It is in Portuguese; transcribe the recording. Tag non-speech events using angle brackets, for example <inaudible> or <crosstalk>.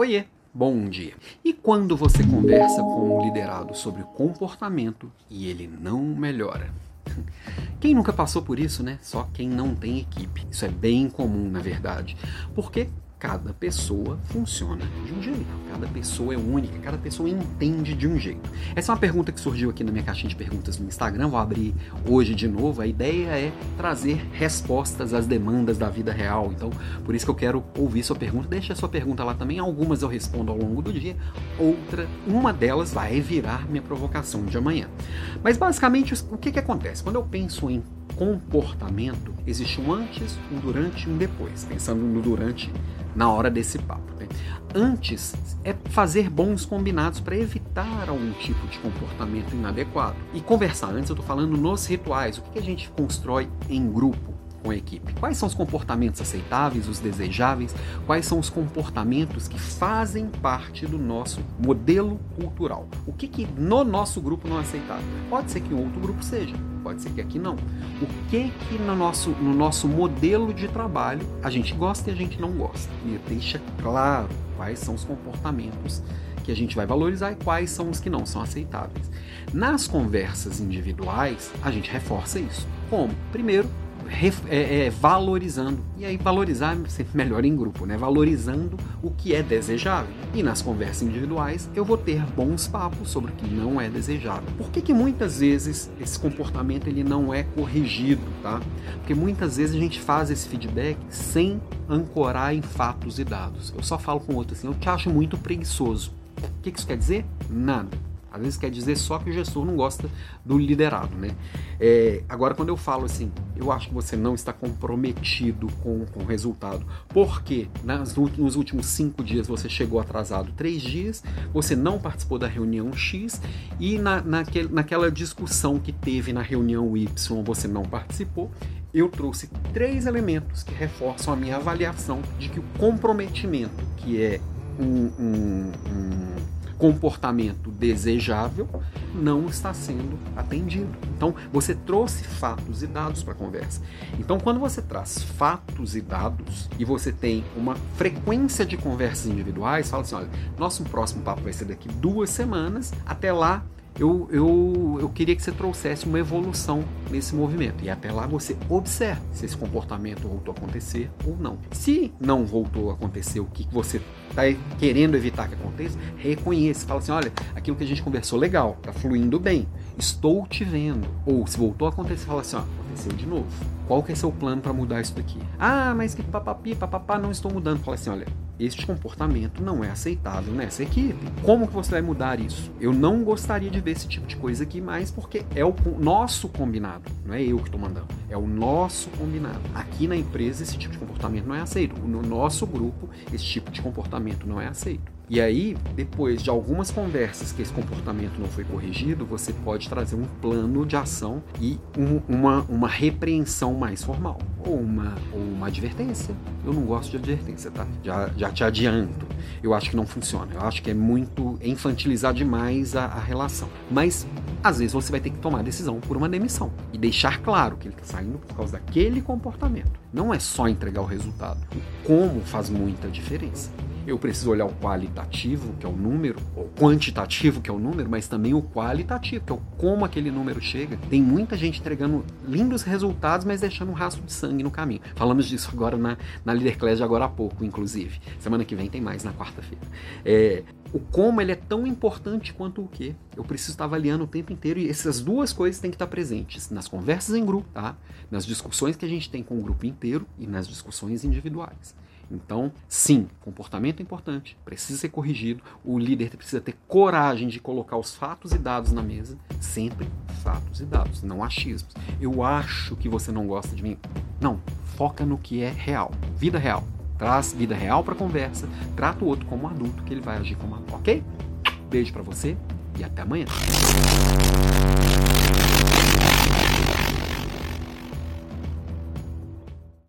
Oiê, bom dia. E quando você conversa com um liderado sobre comportamento e ele não melhora? <laughs> Quem nunca passou por isso, né? Só quem não tem equipe. Isso é bem comum, na verdade. Porque cada pessoa funciona de um jeito, cada pessoa é única, cada pessoa entende de um jeito. Essa é uma pergunta que surgiu aqui na minha caixinha de perguntas no Instagram, vou abrir hoje de novo. A ideia é trazer respostas às demandas da vida real. Então, por isso que eu quero ouvir sua pergunta. Deixa a sua pergunta lá também. Algumas eu respondo ao longo do dia, outra, uma delas vai virar minha provocação de amanhã. Mas basicamente, o que, que acontece? Quando eu penso em comportamento, existe um antes, um durante e um depois. Pensando no durante na hora desse papo. Né? Antes é fazer bons combinados para evitar algum tipo de comportamento inadequado. E conversar antes, eu estou falando nos rituais. O que a gente constrói em grupo? Com a equipe. Quais são os comportamentos aceitáveis, os desejáveis? Quais são os comportamentos que fazem parte do nosso modelo cultural? O que, que no nosso grupo não é aceitável? Pode ser que em outro grupo seja, pode ser que aqui não. O que que no nosso, no nosso modelo de trabalho a gente gosta e a gente não gosta? E deixa claro quais são os comportamentos que a gente vai valorizar e quais são os que não são aceitáveis. Nas conversas individuais, a gente reforça isso. Como? Primeiro, é, é, valorizando. E aí, valorizar é sempre melhor em grupo, né? Valorizando o que é desejável. E nas conversas individuais, eu vou ter bons papos sobre o que não é desejável. Por que, que muitas vezes esse comportamento ele não é corrigido, tá? Porque muitas vezes a gente faz esse feedback sem ancorar em fatos e dados. Eu só falo com o outro assim, eu te acho muito preguiçoso. O que, que isso quer dizer? Nada. Às vezes quer dizer só que o gestor não gosta do liderado, né? É, agora, quando eu falo assim, eu acho que você não está comprometido com, com o resultado, porque nas, nos últimos cinco dias você chegou atrasado três dias, você não participou da reunião X e na, naquela discussão que teve na reunião Y você não participou, eu trouxe três elementos que reforçam a minha avaliação de que o comprometimento, que é um, um, um comportamento desejável não está sendo atendido. Então, você trouxe fatos e dados para a conversa. Então, quando você traz fatos e dados e você tem uma frequência de conversas individuais, fala assim: olha, nosso próximo papo vai ser daqui duas semanas, até lá eu, eu, eu queria que você trouxesse uma evolução nesse movimento. E até lá você observe se esse comportamento voltou a acontecer ou não. Se não voltou a acontecer, o que você está querendo evitar que aconteça, reconheça. Fala assim: olha, aquilo que a gente conversou legal, está fluindo bem, estou te vendo. Ou se voltou a acontecer, fala assim: ó, aconteceu de novo. Qual que é seu plano para mudar isso daqui? Ah, mas que papapi, papapá, não estou mudando. Fala assim: olha, este comportamento não é aceitável nessa equipe. Como que você vai mudar isso? Eu não gostaria de ver esse tipo de coisa aqui mais porque é o nosso combinado, não é eu que estou mandando, é o nosso combinado. Aqui na empresa esse tipo de comportamento não é aceito. No nosso grupo esse tipo de comportamento não é aceito. E aí, depois de algumas conversas que esse comportamento não foi corrigido, você pode trazer um plano de ação e um, uma, uma repreensão mais formal. Ou uma, ou uma advertência. Eu não gosto de advertência, tá? Já, já te adianto. Eu acho que não funciona. Eu acho que é muito infantilizar demais a, a relação. Mas às vezes você vai ter que tomar decisão por uma demissão e deixar claro que ele está saindo por causa daquele comportamento. Não é só entregar o resultado. O como faz muita diferença eu preciso olhar o qualitativo, que é o número, o quantitativo, que é o número, mas também o qualitativo, que é o como aquele número chega. Tem muita gente entregando lindos resultados, mas deixando um rastro de sangue no caminho. Falamos disso agora na, na Leader Class de agora há pouco, inclusive. Semana que vem tem mais, na quarta-feira. É, o como ele é tão importante quanto o que. Eu preciso estar avaliando o tempo inteiro e essas duas coisas têm que estar presentes nas conversas em grupo, tá? Nas discussões que a gente tem com o grupo inteiro e nas discussões individuais. Então, sim, comportamento é importante, precisa ser corrigido. O líder precisa ter coragem de colocar os fatos e dados na mesa, sempre fatos e dados, não achismos. Eu acho que você não gosta de mim. Não, foca no que é real, vida real. Traz vida real para conversa, trata o outro como um adulto que ele vai agir como adulto, ok? Beijo para você e até amanhã.